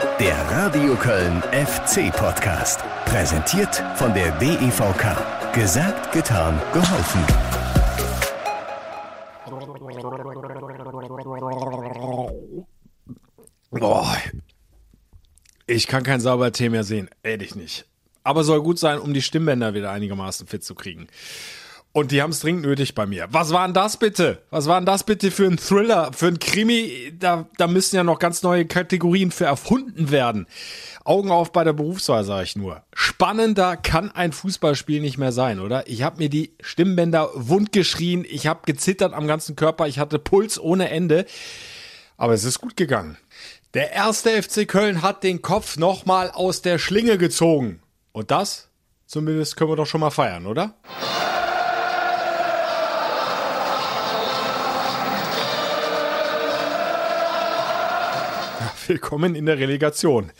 Der Radio Köln FC Podcast. Präsentiert von der DEVK. Gesagt, getan, geholfen. Boah. Ich kann kein sauber Tee mehr sehen. Ehrlich nicht. Aber soll gut sein, um die Stimmbänder wieder einigermaßen fit zu kriegen. Und die haben es dringend nötig bei mir. Was war denn das bitte? Was war denn das bitte für ein Thriller, für ein Krimi? Da, da müssen ja noch ganz neue Kategorien für erfunden werden. Augen auf bei der Berufswahl, sage ich nur. Spannender kann ein Fußballspiel nicht mehr sein, oder? Ich habe mir die Stimmbänder wund geschrien, ich habe gezittert am ganzen Körper, ich hatte Puls ohne Ende. Aber es ist gut gegangen. Der erste FC Köln hat den Kopf nochmal aus der Schlinge gezogen. Und das, zumindest, können wir doch schon mal feiern, oder? Willkommen in der Relegation.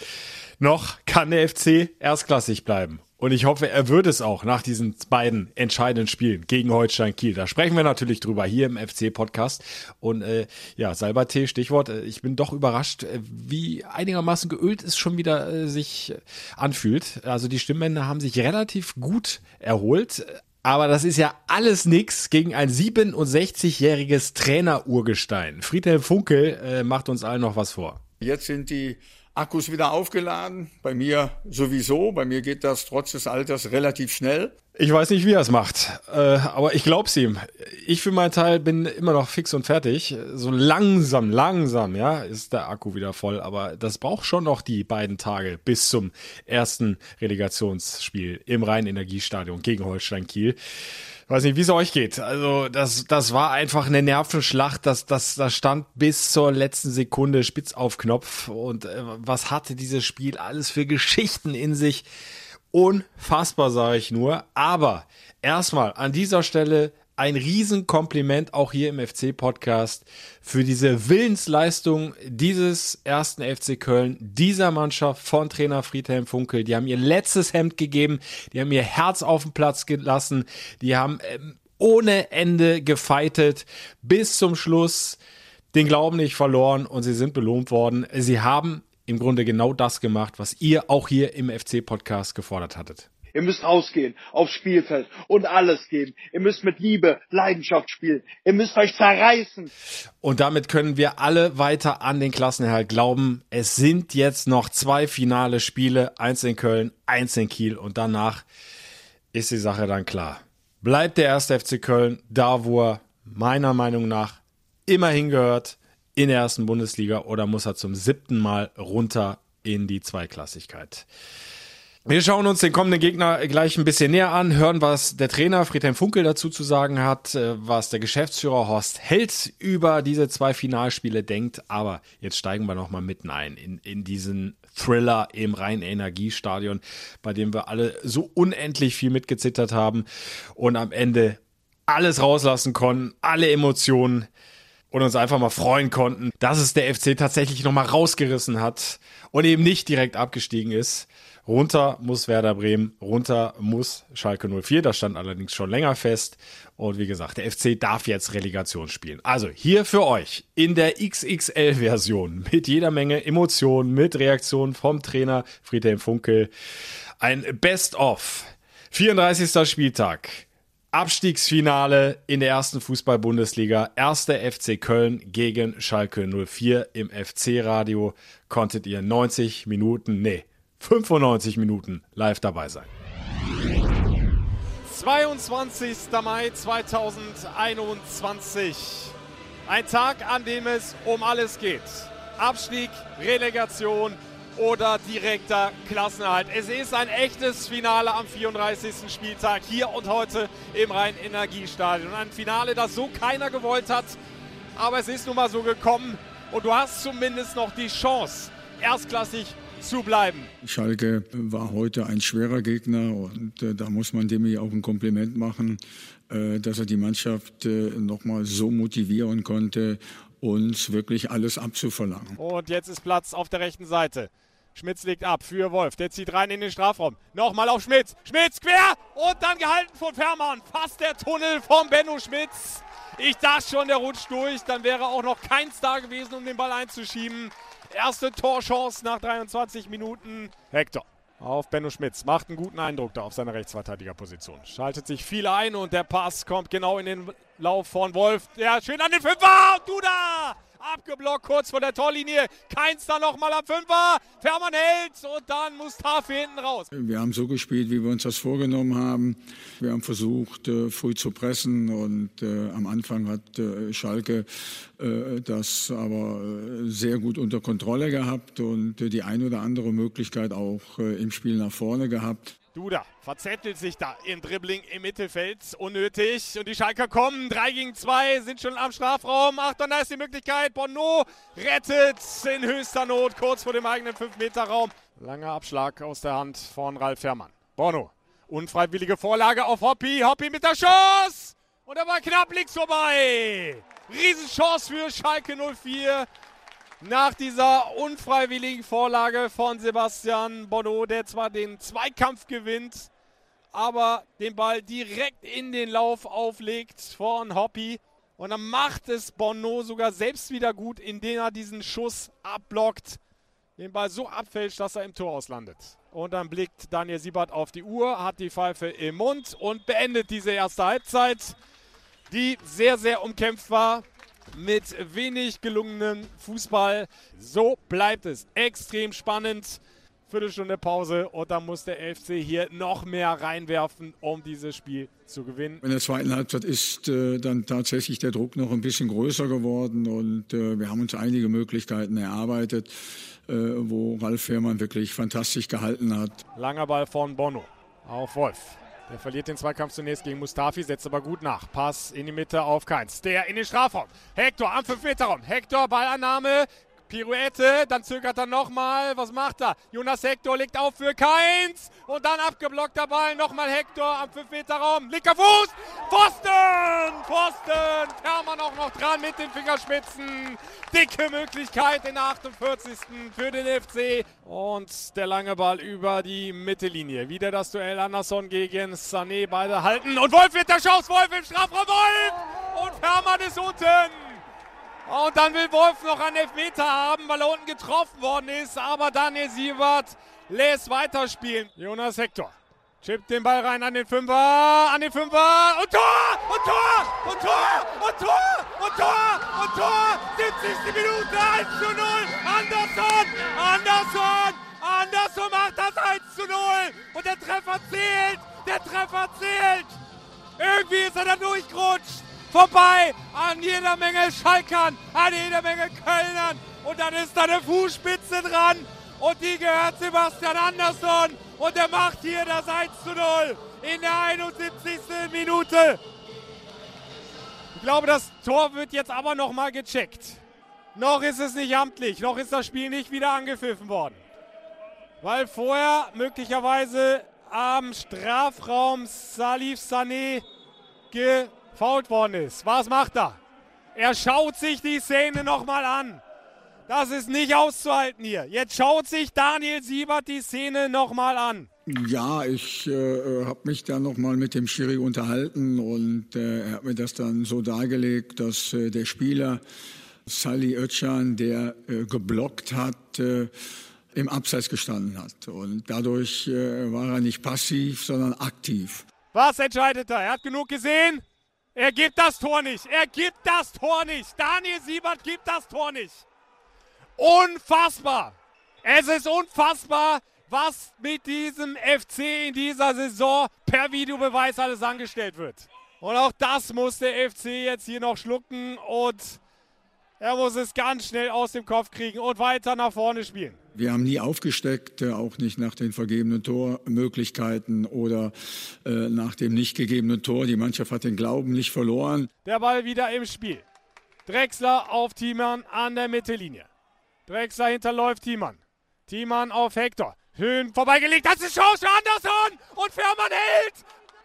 Noch kann der FC erstklassig bleiben. Und ich hoffe, er wird es auch nach diesen beiden entscheidenden Spielen gegen Holstein Kiel. Da sprechen wir natürlich drüber hier im FC-Podcast. Und äh, ja, Salbert Stichwort. Äh, ich bin doch überrascht, äh, wie einigermaßen geölt es schon wieder äh, sich anfühlt. Also die Stimmbänder haben sich relativ gut erholt. Aber das ist ja alles nix gegen ein 67-jähriges Trainer-Urgestein. Friedhelm Funkel äh, macht uns allen noch was vor. Jetzt sind die Akkus wieder aufgeladen. Bei mir sowieso. Bei mir geht das trotz des Alters relativ schnell. Ich weiß nicht, wie er es macht, äh, aber ich glaub's ihm. Ich für meinen Teil bin immer noch fix und fertig. So langsam, langsam, ja, ist der Akku wieder voll. Aber das braucht schon noch die beiden Tage bis zum ersten Relegationsspiel im Rhein-Energiestadion gegen Holstein Kiel weiß nicht, wie es euch geht. Also das, das war einfach eine Nervenschlacht. Das, das, das stand bis zur letzten Sekunde spitz auf Knopf. Und äh, was hatte dieses Spiel alles für Geschichten in sich? Unfassbar, sage ich nur. Aber erstmal an dieser Stelle ein Riesenkompliment auch hier im FC-Podcast für diese Willensleistung dieses ersten FC Köln, dieser Mannschaft von Trainer Friedhelm Funkel. Die haben ihr letztes Hemd gegeben, die haben ihr Herz auf den Platz gelassen, die haben ähm, ohne Ende gefeitet bis zum Schluss, den Glauben nicht verloren und sie sind belohnt worden. Sie haben im Grunde genau das gemacht, was ihr auch hier im FC-Podcast gefordert hattet. Ihr müsst rausgehen aufs Spielfeld und alles geben. Ihr müsst mit Liebe, Leidenschaft spielen. Ihr müsst euch zerreißen. Und damit können wir alle weiter an den Klassenerhalt glauben. Es sind jetzt noch zwei finale Spiele, eins in Köln, eins in Kiel und danach ist die Sache dann klar. Bleibt der erste FC Köln da, wo er meiner Meinung nach immer hingehört, in der ersten Bundesliga oder muss er zum siebten Mal runter in die Zweiklassigkeit? Wir schauen uns den kommenden Gegner gleich ein bisschen näher an, hören, was der Trainer Friedhelm Funkel dazu zu sagen hat, äh, was der Geschäftsführer Horst Held über diese zwei Finalspiele denkt. Aber jetzt steigen wir nochmal mitten ein in, in diesen Thriller im Rhein-Energiestadion, bei dem wir alle so unendlich viel mitgezittert haben und am Ende alles rauslassen konnten, alle Emotionen und uns einfach mal freuen konnten, dass es der FC tatsächlich nochmal rausgerissen hat und eben nicht direkt abgestiegen ist. Runter muss Werder Bremen, runter muss Schalke 04. Das stand allerdings schon länger fest. Und wie gesagt, der FC darf jetzt Relegation spielen. Also hier für euch in der XXL-Version mit jeder Menge Emotionen, mit Reaktionen vom Trainer Friedhelm Funkel. Ein Best-of. 34. Spieltag. Abstiegsfinale in der ersten Fußball-Bundesliga. Erster FC Köln gegen Schalke 04 im FC-Radio. Konntet ihr 90 Minuten, nee, 95 Minuten live dabei sein. 22. Mai 2021. Ein Tag, an dem es um alles geht. Abstieg, Relegation oder direkter Klassenerhalt. Es ist ein echtes Finale am 34. Spieltag hier und heute im Rhein-Energiestadion. Ein Finale, das so keiner gewollt hat, aber es ist nun mal so gekommen und du hast zumindest noch die Chance, erstklassig zu bleiben. Schalke war heute ein schwerer Gegner und äh, da muss man dem auch ein Kompliment machen, äh, dass er die Mannschaft äh, nochmal so motivieren konnte, uns wirklich alles abzuverlangen. Und jetzt ist Platz auf der rechten Seite. Schmitz legt ab für Wolf. Der zieht rein in den Strafraum. Nochmal auf Schmitz. Schmitz quer und dann gehalten von Fährmann. Fast der Tunnel von Benno Schmitz. Ich dachte schon, der rutscht durch. Dann wäre auch noch keins da gewesen, um den Ball einzuschieben. Erste Torchance nach 23 Minuten. Hector auf Benno Schmitz. Macht einen guten Eindruck da auf seiner Rechtsverteidigerposition. Schaltet sich viel ein und der Pass kommt genau in den Lauf von Wolf. Ja, schön an den Fünfer. Und du da! Abgeblockt kurz vor der Torlinie. Keins da nochmal am Fünfer. Fährmann hält und dann Mustafi hinten raus. Wir haben so gespielt, wie wir uns das vorgenommen haben. Wir haben versucht, äh, früh zu pressen und äh, am Anfang hat äh, Schalke das aber sehr gut unter Kontrolle gehabt und die ein oder andere Möglichkeit auch im Spiel nach vorne gehabt. Duda verzettelt sich da im Dribbling im Mittelfeld. Unnötig. Und die Schalker kommen. 3 gegen 2 sind schon am Strafraum. Achtung, da ist die Möglichkeit. Bono rettet in höchster Not kurz vor dem eigenen 5-Meter-Raum. Langer Abschlag aus der Hand von Ralf Fährmann. Bono. Unfreiwillige Vorlage auf Hoppi. Hoppi mit der Chance. Und er war knapp links vorbei. Riesenchance für Schalke 04 nach dieser unfreiwilligen Vorlage von Sebastian Bono, der zwar den Zweikampf gewinnt, aber den Ball direkt in den Lauf auflegt von Hoppy. Und dann macht es Bono sogar selbst wieder gut, indem er diesen Schuss abblockt, den Ball so abfälscht, dass er im Tor auslandet. Und dann blickt Daniel Siebert auf die Uhr, hat die Pfeife im Mund und beendet diese erste Halbzeit, die sehr, sehr umkämpft war mit wenig gelungenem Fußball. So bleibt es extrem spannend. Viertelstunde Pause und dann muss der FC hier noch mehr reinwerfen, um dieses Spiel zu gewinnen. In der zweiten Halbzeit ist äh, dann tatsächlich der Druck noch ein bisschen größer geworden und äh, wir haben uns einige Möglichkeiten erarbeitet, äh, wo Ralf Fährmann wirklich fantastisch gehalten hat. Langer Ball von Bono auf Wolf. Der verliert den Zweikampf zunächst gegen Mustafi, setzt aber gut nach. Pass in die Mitte auf Keins. Der in den Strafraum. Hector am 5-Meter-Raum. Hector, Ballannahme. Pirouette, dann zögert er nochmal. Was macht er? Jonas Hector legt auf für Keins. Und dann abgeblockter Ball. Nochmal Hector am 5-Meter-Raum. Linker Fuß. Pfosten! Pfosten! Hermann auch noch dran mit den Fingerspitzen. Dicke Möglichkeit in der 48. für den FC. Und der lange Ball über die Mittellinie. Wieder das Duell Anderson gegen Sané. Beide halten. Und Wolf wird der Chance. Wolf im Strafraum. Wolf! Und Hermann ist unten. Und dann will Wolf noch einen Elfmeter haben, weil er unten getroffen worden ist. Aber Daniel Siebert lässt weiterspielen. Jonas Hector chippt den Ball rein an den Fünfer, an den Fünfer und Tor! Und Tor! Und Tor! Und Tor! Und Tor! Und Tor! 70. Minute 1 zu 0. Anderson! Anderson! Anderson macht das 1 zu 0. Und der Treffer zählt! Der Treffer zählt! Irgendwie ist er da durchgerutscht vorbei an jeder Menge Schalkern, an jeder Menge Kölnern. Und dann ist da eine Fußspitze dran und die gehört Sebastian Andersson. Und er macht hier das 1 zu 0 in der 71. Minute. Ich glaube, das Tor wird jetzt aber nochmal gecheckt. Noch ist es nicht amtlich, noch ist das Spiel nicht wieder angepfiffen worden. Weil vorher möglicherweise am Strafraum Salif Sané ge gefault worden ist. Was macht er? Er schaut sich die Szene nochmal an. Das ist nicht auszuhalten hier. Jetzt schaut sich Daniel Siebert die Szene nochmal an. Ja, ich äh, habe mich dann nochmal mit dem Schiri unterhalten und äh, er hat mir das dann so dargelegt, dass äh, der Spieler Sally Özcan, der äh, geblockt hat, äh, im Abseits gestanden hat. Und dadurch äh, war er nicht passiv, sondern aktiv. Was entscheidet er? Er hat genug gesehen. Er gibt das Tor nicht. Er gibt das Tor nicht. Daniel Siebert gibt das Tor nicht. Unfassbar. Es ist unfassbar, was mit diesem FC in dieser Saison per Videobeweis alles angestellt wird. Und auch das muss der FC jetzt hier noch schlucken und er muss es ganz schnell aus dem Kopf kriegen und weiter nach vorne spielen. Wir haben nie aufgesteckt, auch nicht nach den vergebenen Tormöglichkeiten oder äh, nach dem nicht gegebenen Tor. Die Mannschaft hat den Glauben nicht verloren. Der Ball wieder im Spiel. Drexler auf Thiemann an der Mittellinie. Drexler hinterläuft Thiemann. Thiemann auf Hector. Höhen vorbeigelegt. Das ist Chance für Anderson. Und Fährmann hält.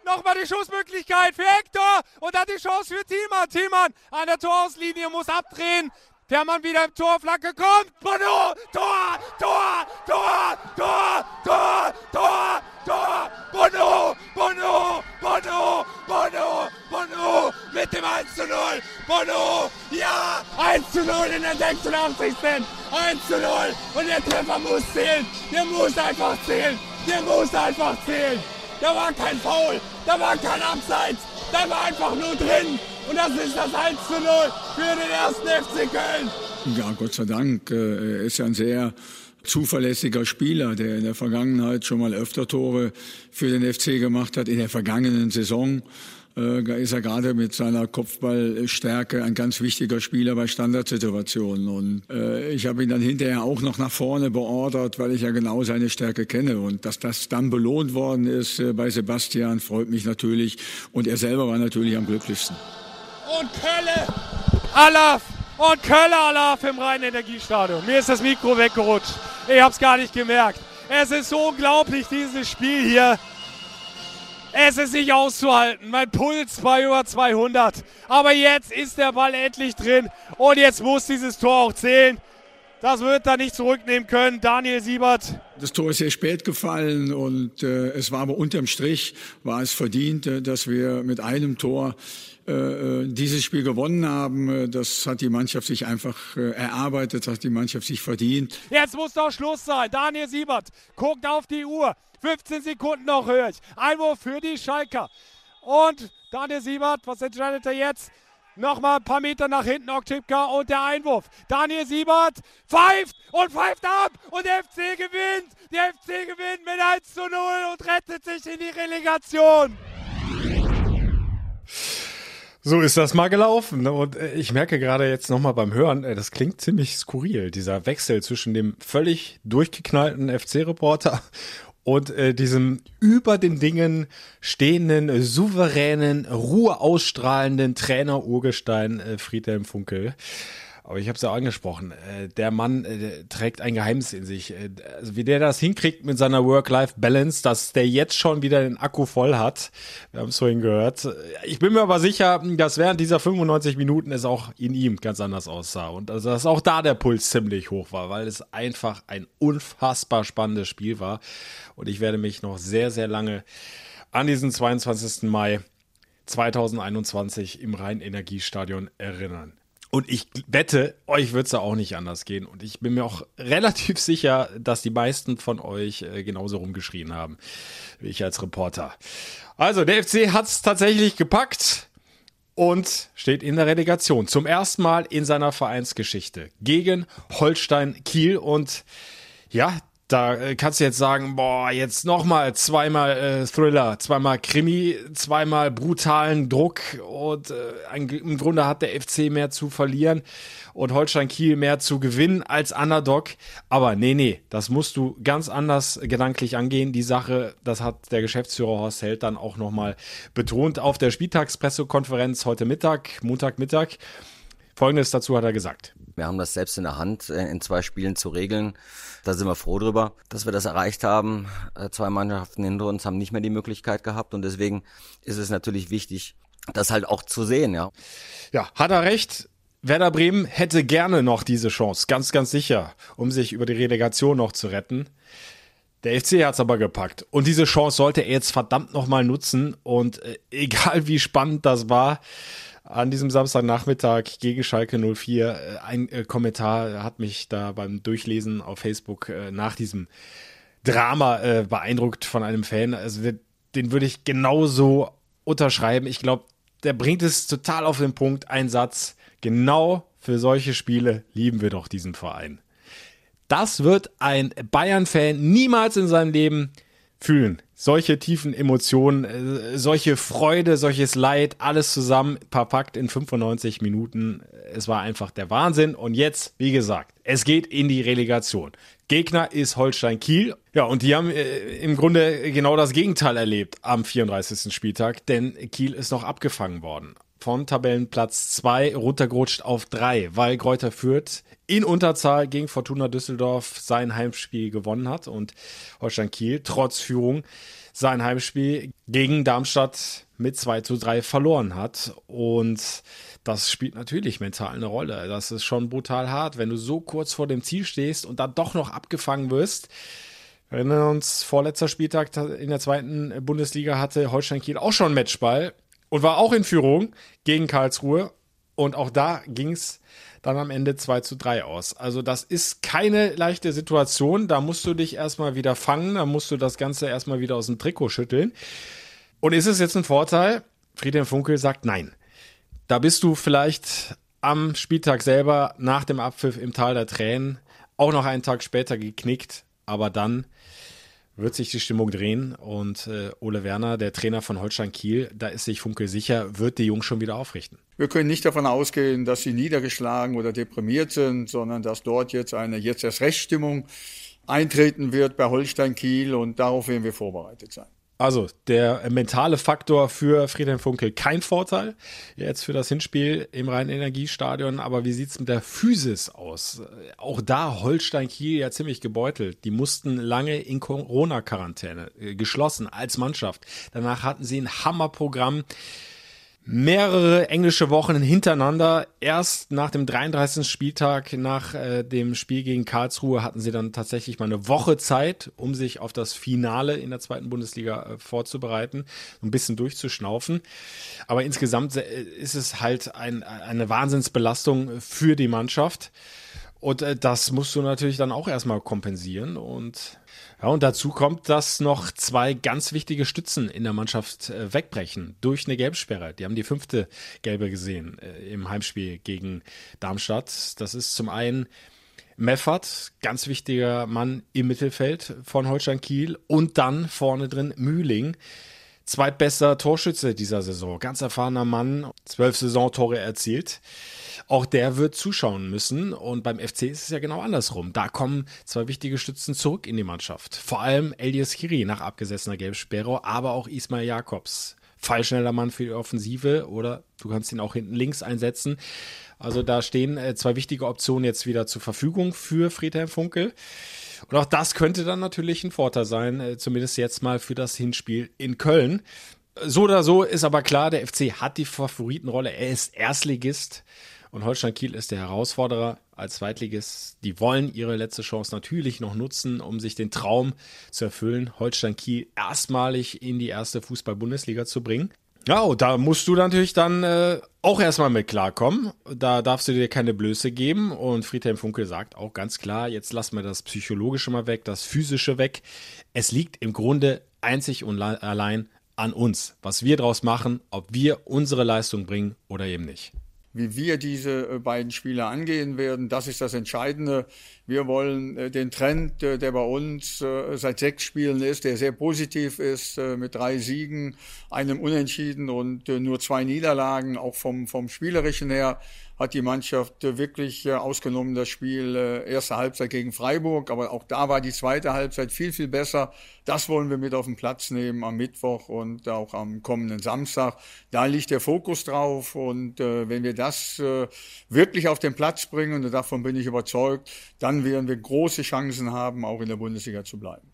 Nochmal die Schussmöglichkeit für Hector. Und dann die Chance für Thiemann. Thiemann an der Torauslinie muss abdrehen. Fährmann wieder im Tor, Flanke kommt, Bono, Tor, Tor, Tor, Tor, Tor, Tor, Tor, Bono, Bono, Bono, Bono, Bono, mit dem 1 zu 0. Bono, ja, 1 zu 0 in der 86. 1 zu 0. Und der Treffer muss zählen. Der muss einfach zählen. Der muss einfach zählen. Da war kein Foul. Da war kein Abseits. Da war einfach nur drin. Und das ist das 1 zu 0 für den ersten FC Köln. Ja, Gott sei Dank. Äh, er ist ja ein sehr zuverlässiger Spieler, der in der Vergangenheit schon mal öfter Tore für den FC gemacht hat, in der vergangenen Saison. Äh, ist er gerade mit seiner Kopfballstärke ein ganz wichtiger Spieler bei Standardsituationen. Und äh, ich habe ihn dann hinterher auch noch nach vorne beordert, weil ich ja genau seine Stärke kenne. Und dass das dann belohnt worden ist äh, bei Sebastian, freut mich natürlich. Und er selber war natürlich am glücklichsten. Und Kölle, Alaf und Kölle Alaf im reinen Energiestadion. Mir ist das Mikro weggerutscht. Ich habe es gar nicht gemerkt. Es ist so unglaublich, dieses Spiel hier. Es ist nicht auszuhalten. Mein Puls bei über 200. Aber jetzt ist der Ball endlich drin. Und jetzt muss dieses Tor auch zählen. Das wird er nicht zurücknehmen können. Daniel Siebert. Das Tor ist sehr spät gefallen und äh, es war aber unterm Strich, war es verdient, äh, dass wir mit einem Tor äh, äh dieses Spiel gewonnen haben. Äh, das hat die Mannschaft sich einfach äh, erarbeitet, hat die Mannschaft sich verdient. Jetzt muss doch Schluss sein. Daniel Siebert guckt auf die Uhr. 15 Sekunden noch höre ich. Einwurf für die Schalker. Und Daniel Siebert, was entscheidet er jetzt? Nochmal ein paar Meter nach hinten, Oktipka und der Einwurf. Daniel Siebert pfeift und pfeift ab und der FC gewinnt. Der FC gewinnt mit 1 zu 0 und rettet sich in die Relegation. So ist das mal gelaufen. Ne? Und äh, ich merke gerade jetzt nochmal beim Hören, äh, das klingt ziemlich skurril, dieser Wechsel zwischen dem völlig durchgeknallten FC-Reporter und äh, diesem über den Dingen stehenden, souveränen, Ruhe ausstrahlenden Trainer Urgestein äh, Friedhelm Funkel. Aber ich habe es ja angesprochen, äh, der Mann äh, trägt ein Geheimnis in sich. Äh, also wie der das hinkriegt mit seiner Work-Life-Balance, dass der jetzt schon wieder den Akku voll hat. Wir haben es vorhin gehört. Ich bin mir aber sicher, dass während dieser 95 Minuten es auch in ihm ganz anders aussah. Und also, dass auch da der Puls ziemlich hoch war, weil es einfach ein unfassbar spannendes Spiel war. Und ich werde mich noch sehr, sehr lange an diesen 22. Mai 2021 im Rhein-Energiestadion erinnern. Und ich wette, euch wird es da auch nicht anders gehen. Und ich bin mir auch relativ sicher, dass die meisten von euch äh, genauso rumgeschrien haben, wie ich als Reporter. Also, der FC hat es tatsächlich gepackt und steht in der Relegation. Zum ersten Mal in seiner Vereinsgeschichte gegen Holstein Kiel. Und ja, da äh, kannst du jetzt sagen, boah, jetzt nochmal zweimal äh, Thriller, zweimal Krimi, zweimal brutalen Druck und äh, im Grunde hat der FC mehr zu verlieren und Holstein Kiel mehr zu gewinnen als Underdog. Aber nee, nee, das musst du ganz anders gedanklich angehen. Die Sache, das hat der Geschäftsführer Horst Held dann auch nochmal betont auf der Spieltagspressekonferenz heute Mittag, Montagmittag. Folgendes dazu hat er gesagt. Wir haben das selbst in der Hand, äh, in zwei Spielen zu regeln. Da sind wir froh drüber, dass wir das erreicht haben. Äh, zwei Mannschaften hinter uns haben nicht mehr die Möglichkeit gehabt und deswegen ist es natürlich wichtig, das halt auch zu sehen, ja. Ja, hat er recht. Werder Bremen hätte gerne noch diese Chance, ganz, ganz sicher, um sich über die Relegation noch zu retten. Der FC hat es aber gepackt. Und diese Chance sollte er jetzt verdammt nochmal nutzen. Und äh, egal wie spannend das war, an diesem Samstagnachmittag gegen Schalke 04. Äh, ein äh, Kommentar hat mich da beim Durchlesen auf Facebook äh, nach diesem Drama äh, beeindruckt von einem Fan. Also den würde ich genauso unterschreiben. Ich glaube, der bringt es total auf den Punkt. Ein Satz. Genau für solche Spiele lieben wir doch diesen Verein. Das wird ein Bayern-Fan niemals in seinem Leben fühlen. Solche tiefen Emotionen, äh, solche Freude, solches Leid, alles zusammen verpackt in 95 Minuten. Es war einfach der Wahnsinn. Und jetzt, wie gesagt, es geht in die Relegation. Gegner ist Holstein Kiel. Ja, und die haben äh, im Grunde genau das Gegenteil erlebt am 34. Spieltag, denn Kiel ist noch abgefangen worden von Tabellenplatz 2 runtergerutscht auf 3, weil Kräuter Fürth in Unterzahl gegen Fortuna Düsseldorf sein Heimspiel gewonnen hat und Holstein Kiel trotz Führung sein Heimspiel gegen Darmstadt mit 2 zu 3 verloren hat. Und das spielt natürlich mental eine Rolle. Das ist schon brutal hart, wenn du so kurz vor dem Ziel stehst und dann doch noch abgefangen wirst. Wir erinnern uns, vorletzter Spieltag in der zweiten Bundesliga hatte Holstein Kiel auch schon Matchball und war auch in Führung gegen Karlsruhe. Und auch da ging es dann am Ende 2 zu 3 aus. Also das ist keine leichte Situation. Da musst du dich erstmal wieder fangen, da musst du das Ganze erstmal wieder aus dem Trikot schütteln. Und ist es jetzt ein Vorteil? Friedhelm Funkel sagt nein. Da bist du vielleicht am Spieltag selber nach dem Abpfiff im Tal der Tränen auch noch einen Tag später geknickt, aber dann wird sich die Stimmung drehen und äh, Ole Werner, der Trainer von Holstein Kiel, da ist sich Funkel sicher, wird die Jungs schon wieder aufrichten. Wir können nicht davon ausgehen, dass sie niedergeschlagen oder deprimiert sind, sondern dass dort jetzt eine jetzt erst Rechtsstimmung eintreten wird bei Holstein Kiel und darauf werden wir vorbereitet sein. Also der mentale Faktor für Friedhelm Funkel kein Vorteil jetzt für das Hinspiel im Rhein-Energiestadion. Aber wie sieht es mit der Physis aus? Auch da Holstein Kiel ja ziemlich gebeutelt. Die mussten lange in Corona-Quarantäne äh, geschlossen als Mannschaft. Danach hatten sie ein Hammerprogramm mehrere englische Wochen hintereinander. Erst nach dem 33. Spieltag, nach äh, dem Spiel gegen Karlsruhe, hatten sie dann tatsächlich mal eine Woche Zeit, um sich auf das Finale in der zweiten Bundesliga äh, vorzubereiten, ein bisschen durchzuschnaufen. Aber insgesamt äh, ist es halt ein, eine Wahnsinnsbelastung für die Mannschaft. Und äh, das musst du natürlich dann auch erstmal kompensieren. Und ja, und dazu kommt, dass noch zwei ganz wichtige Stützen in der Mannschaft äh, wegbrechen durch eine Gelbsperre. Die haben die fünfte gelbe gesehen äh, im Heimspiel gegen Darmstadt. Das ist zum einen Meffert, ganz wichtiger Mann im Mittelfeld von Holstein Kiel und dann vorne drin Mühling. Zweitbester Torschütze dieser Saison, ganz erfahrener Mann, zwölf Saisontore erzielt. Auch der wird zuschauen müssen. Und beim FC ist es ja genau andersrum. Da kommen zwei wichtige Stützen zurück in die Mannschaft. Vor allem Elias Kiri nach abgesessener Gelbsperre, aber auch Ismail Jakobs. Fallschneller Mann für die Offensive oder du kannst ihn auch hinten links einsetzen. Also da stehen äh, zwei wichtige Optionen jetzt wieder zur Verfügung für Friedhelm Funkel. Und auch das könnte dann natürlich ein Vorteil sein, äh, zumindest jetzt mal für das Hinspiel in Köln. So oder so ist aber klar, der FC hat die Favoritenrolle. Er ist Erstligist. Und Holstein Kiel ist der Herausforderer als Zweitligist. Die wollen ihre letzte Chance natürlich noch nutzen, um sich den Traum zu erfüllen, Holstein Kiel erstmalig in die erste Fußball-Bundesliga zu bringen. Ja, und da musst du natürlich dann äh, auch erstmal mit klarkommen. Da darfst du dir keine Blöße geben. Und Friedhelm Funkel sagt auch ganz klar, jetzt lassen wir das Psychologische mal weg, das Physische weg. Es liegt im Grunde einzig und allein an uns, was wir daraus machen, ob wir unsere Leistung bringen oder eben nicht wie wir diese äh, beiden Spiele angehen werden. Das ist das Entscheidende. Wir wollen äh, den Trend, äh, der bei uns seit sechs Spielen ist, der sehr positiv ist, mit drei Siegen, einem Unentschieden und nur zwei Niederlagen, auch vom, vom Spielerischen her, hat die Mannschaft wirklich ausgenommen das Spiel erste Halbzeit gegen Freiburg, aber auch da war die zweite Halbzeit viel, viel besser. Das wollen wir mit auf den Platz nehmen am Mittwoch und auch am kommenden Samstag. Da liegt der Fokus drauf und wenn wir das wirklich auf den Platz bringen, und davon bin ich überzeugt, dann werden wir große Chancen haben, auch in der Bundesliga zu bleiben.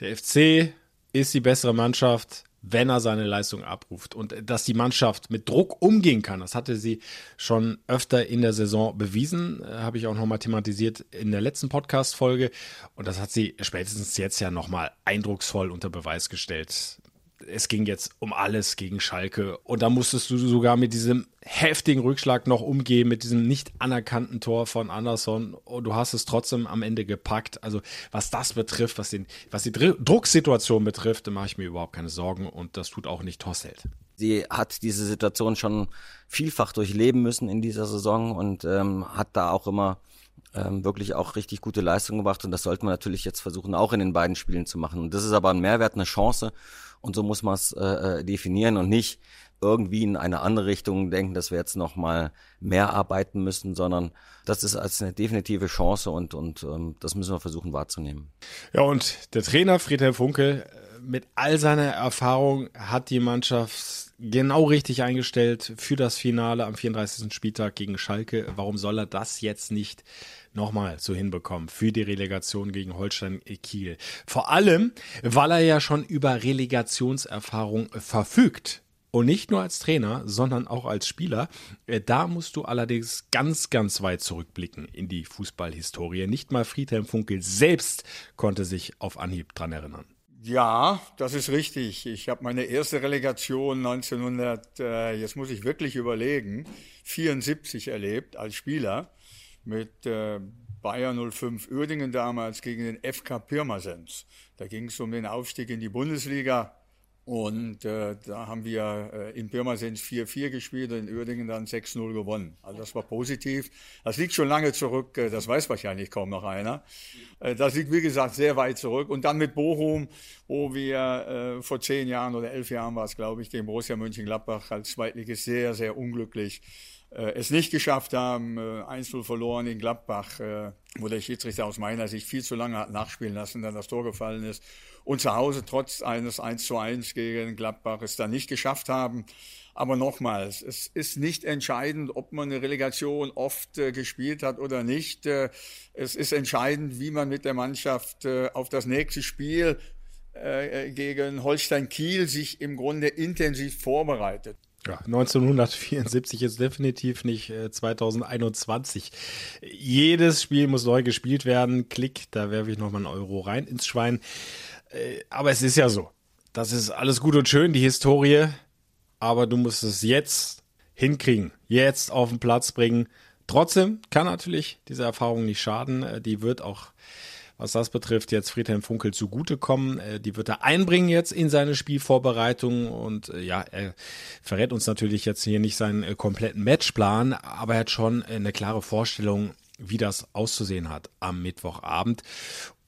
Der FC ist die bessere Mannschaft wenn er seine Leistung abruft. Und dass die Mannschaft mit Druck umgehen kann, das hatte sie schon öfter in der Saison bewiesen, äh, habe ich auch nochmal thematisiert in der letzten Podcast-Folge. Und das hat sie spätestens jetzt ja nochmal eindrucksvoll unter Beweis gestellt es ging jetzt um alles gegen Schalke. Und da musstest du sogar mit diesem heftigen Rückschlag noch umgehen, mit diesem nicht anerkannten Tor von Anderson. Und du hast es trotzdem am Ende gepackt. Also was das betrifft, was, den, was die Drucksituation betrifft, da mache ich mir überhaupt keine Sorgen. Und das tut auch nicht Tosselt. Sie hat diese Situation schon vielfach durchleben müssen in dieser Saison und ähm, hat da auch immer ähm, wirklich auch richtig gute Leistungen gebracht und das sollte man natürlich jetzt versuchen, auch in den beiden Spielen zu machen. Und das ist aber ein Mehrwert, eine Chance und so muss man es äh, äh, definieren und nicht irgendwie in eine andere Richtung denken, dass wir jetzt noch mal mehr arbeiten müssen, sondern das ist als eine definitive Chance und und ähm, das müssen wir versuchen wahrzunehmen. Ja und der Trainer Friedhelm Funkel äh, mit all seiner Erfahrung hat die Mannschaft genau richtig eingestellt für das Finale am 34. Spieltag gegen Schalke. Warum soll er das jetzt nicht nochmal so hinbekommen für die Relegation gegen Holstein Kiel. Vor allem, weil er ja schon über Relegationserfahrung verfügt. Und nicht nur als Trainer, sondern auch als Spieler. Äh, da musst du allerdings ganz, ganz weit zurückblicken in die Fußballhistorie. Nicht mal Friedhelm Funkel selbst konnte sich auf Anhieb dran erinnern Ja, das ist richtig. Ich habe meine erste Relegation 1900, äh, jetzt muss ich wirklich überlegen, 74 erlebt als Spieler mit äh, Bayer 05 Uerdingen damals gegen den FK Pirmasens. Da ging es um den Aufstieg in die Bundesliga. Und äh, da haben wir äh, in Pirmasens 4-4 gespielt und in Uerdingen dann 6-0 gewonnen. Also das war positiv. Das liegt schon lange zurück, äh, das weiß wahrscheinlich kaum noch einer. Äh, das liegt, wie gesagt, sehr weit zurück. Und dann mit Bochum, wo wir äh, vor zehn Jahren oder elf Jahren war es, glaube ich, gegen Borussia Mönchengladbach als Zweitligist sehr, sehr unglücklich es nicht geschafft haben, äh, 1-0 verloren in Gladbach, äh, wo der Schiedsrichter aus meiner Sicht viel zu lange hat nachspielen lassen, dann das Tor gefallen ist. Und zu Hause trotz eines 1 zu 1 gegen Gladbach es dann nicht geschafft haben. Aber nochmals, es ist nicht entscheidend, ob man eine Relegation oft äh, gespielt hat oder nicht. Äh, es ist entscheidend, wie man mit der Mannschaft äh, auf das nächste Spiel äh, gegen Holstein Kiel sich im Grunde intensiv vorbereitet. Ja, 1974 ist definitiv nicht äh, 2021. Jedes Spiel muss neu gespielt werden. Klick, da werfe ich nochmal einen Euro rein ins Schwein. Äh, aber es ist ja so. Das ist alles gut und schön, die Historie. Aber du musst es jetzt hinkriegen. Jetzt auf den Platz bringen. Trotzdem kann natürlich diese Erfahrung nicht schaden. Äh, die wird auch was das betrifft, jetzt Friedhelm Funkel zugutekommen. Äh, die wird er einbringen jetzt in seine Spielvorbereitung und äh, ja, er verrät uns natürlich jetzt hier nicht seinen äh, kompletten Matchplan, aber er hat schon eine klare Vorstellung, wie das auszusehen hat am Mittwochabend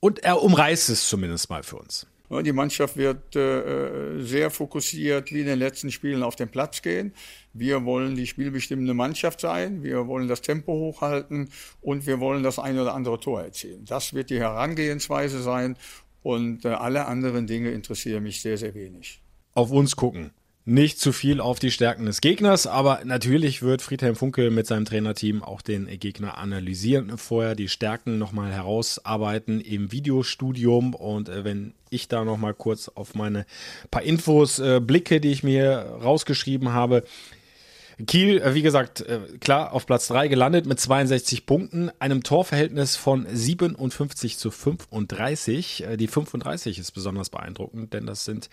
und er umreißt es zumindest mal für uns. Die Mannschaft wird äh, sehr fokussiert wie in den letzten Spielen auf den Platz gehen. Wir wollen die spielbestimmende Mannschaft sein. Wir wollen das Tempo hochhalten und wir wollen das eine oder andere Tor erzielen. Das wird die Herangehensweise sein und äh, alle anderen Dinge interessieren mich sehr, sehr wenig. Auf uns gucken nicht zu viel auf die Stärken des Gegners, aber natürlich wird Friedhelm Funkel mit seinem Trainerteam auch den Gegner analysieren, vorher die Stärken nochmal herausarbeiten im Videostudium und äh, wenn ich da nochmal kurz auf meine paar Infos äh, blicke, die ich mir rausgeschrieben habe, Kiel, äh, wie gesagt, äh, klar, auf Platz 3 gelandet mit 62 Punkten, einem Torverhältnis von 57 zu 35. Äh, die 35 ist besonders beeindruckend, denn das sind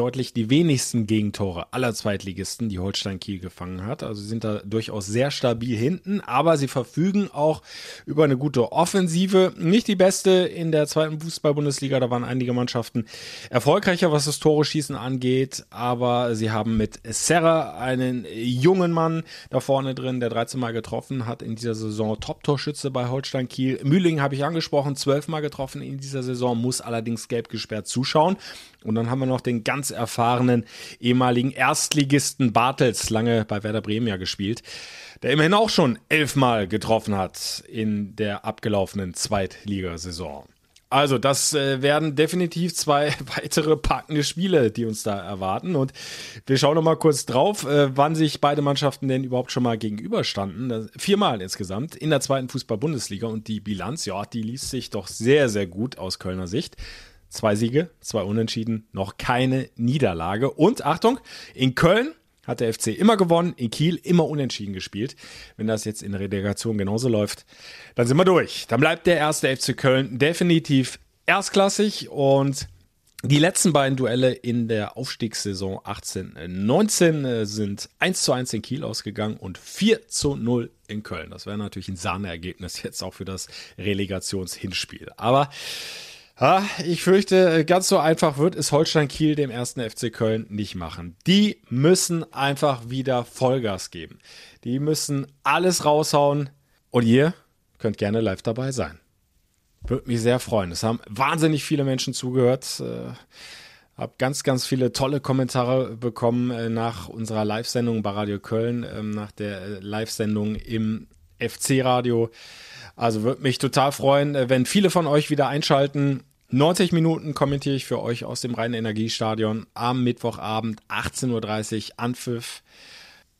deutlich die wenigsten Gegentore aller Zweitligisten, die Holstein Kiel gefangen hat. Also sie sind da durchaus sehr stabil hinten, aber sie verfügen auch über eine gute Offensive. Nicht die beste in der zweiten Fußball-Bundesliga, da waren einige Mannschaften erfolgreicher, was das Tore schießen angeht, aber sie haben mit Serra einen jungen Mann da vorne drin, der 13 Mal getroffen hat in dieser Saison, Top-Torschütze bei Holstein Kiel. Mühling habe ich angesprochen, 12 Mal getroffen in dieser Saison, muss allerdings gelb gesperrt zuschauen. Und dann haben wir noch den ganz erfahrenen ehemaligen Erstligisten Bartels, lange bei Werder Bremen ja gespielt, der immerhin auch schon elfmal getroffen hat in der abgelaufenen Zweitligasaison. Also, das äh, werden definitiv zwei weitere packende Spiele, die uns da erwarten. Und wir schauen noch mal kurz drauf, äh, wann sich beide Mannschaften denn überhaupt schon mal gegenüberstanden. Viermal insgesamt in der zweiten Fußball-Bundesliga. Und die Bilanz, ja, die liest sich doch sehr, sehr gut aus Kölner Sicht. Zwei Siege, zwei Unentschieden, noch keine Niederlage. Und Achtung, in Köln hat der FC immer gewonnen, in Kiel immer unentschieden gespielt. Wenn das jetzt in der Relegation genauso läuft, dann sind wir durch. Dann bleibt der erste FC Köln definitiv erstklassig und die letzten beiden Duelle in der Aufstiegssaison 18-19 äh, sind 1 zu 1 in Kiel ausgegangen und 4 zu 0 in Köln. Das wäre natürlich ein Sahneergebnis jetzt auch für das Relegationshinspiel. Aber Ich fürchte, ganz so einfach wird es Holstein Kiel dem ersten FC Köln nicht machen. Die müssen einfach wieder Vollgas geben. Die müssen alles raushauen. Und ihr könnt gerne live dabei sein. Würde mich sehr freuen. Es haben wahnsinnig viele Menschen zugehört. Äh, hab ganz, ganz viele tolle Kommentare bekommen äh, nach unserer Live-Sendung bei Radio Köln, äh, nach der äh, Live-Sendung im FC-Radio. Also würde mich total freuen, wenn viele von euch wieder einschalten. 90 Minuten kommentiere ich für euch aus dem Rhein-Energiestadion am Mittwochabend 18.30 Uhr Anpfiff.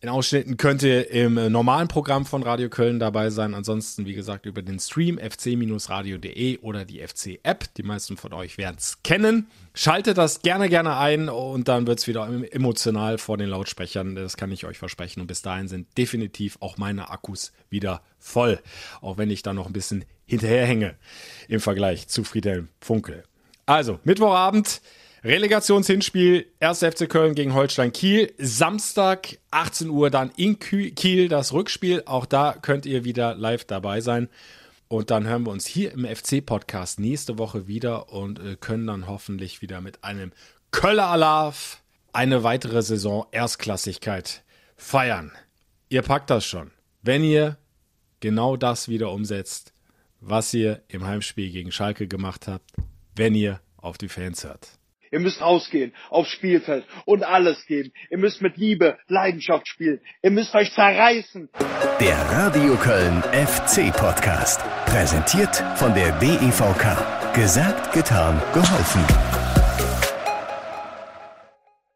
In Ausschnitten könnt ihr im normalen Programm von Radio Köln dabei sein. Ansonsten, wie gesagt, über den Stream fc-radio.de oder die FC-App. Die meisten von euch werden es kennen. Schaltet das gerne, gerne ein und dann wird es wieder emotional vor den Lautsprechern. Das kann ich euch versprechen. Und bis dahin sind definitiv auch meine Akkus wieder voll. Auch wenn ich da noch ein bisschen hinterherhänge im Vergleich zu Friedhelm Funkel. Also, Mittwochabend, Relegationshinspiel, 1. FC Köln gegen Holstein Kiel. Samstag, 18 Uhr dann in Kiel das Rückspiel. Auch da könnt ihr wieder live dabei sein. Und dann hören wir uns hier im FC-Podcast nächste Woche wieder und äh, können dann hoffentlich wieder mit einem Köller Alarv eine weitere Saison Erstklassigkeit feiern. Ihr packt das schon. Wenn ihr genau das wieder umsetzt, was ihr im Heimspiel gegen Schalke gemacht habt, wenn ihr auf die Fans hört. Ihr müsst rausgehen aufs Spielfeld und alles geben. Ihr müsst mit Liebe, Leidenschaft spielen. Ihr müsst euch zerreißen. Der Radio Köln FC Podcast. Präsentiert von der DEVK. Gesagt, getan, geholfen.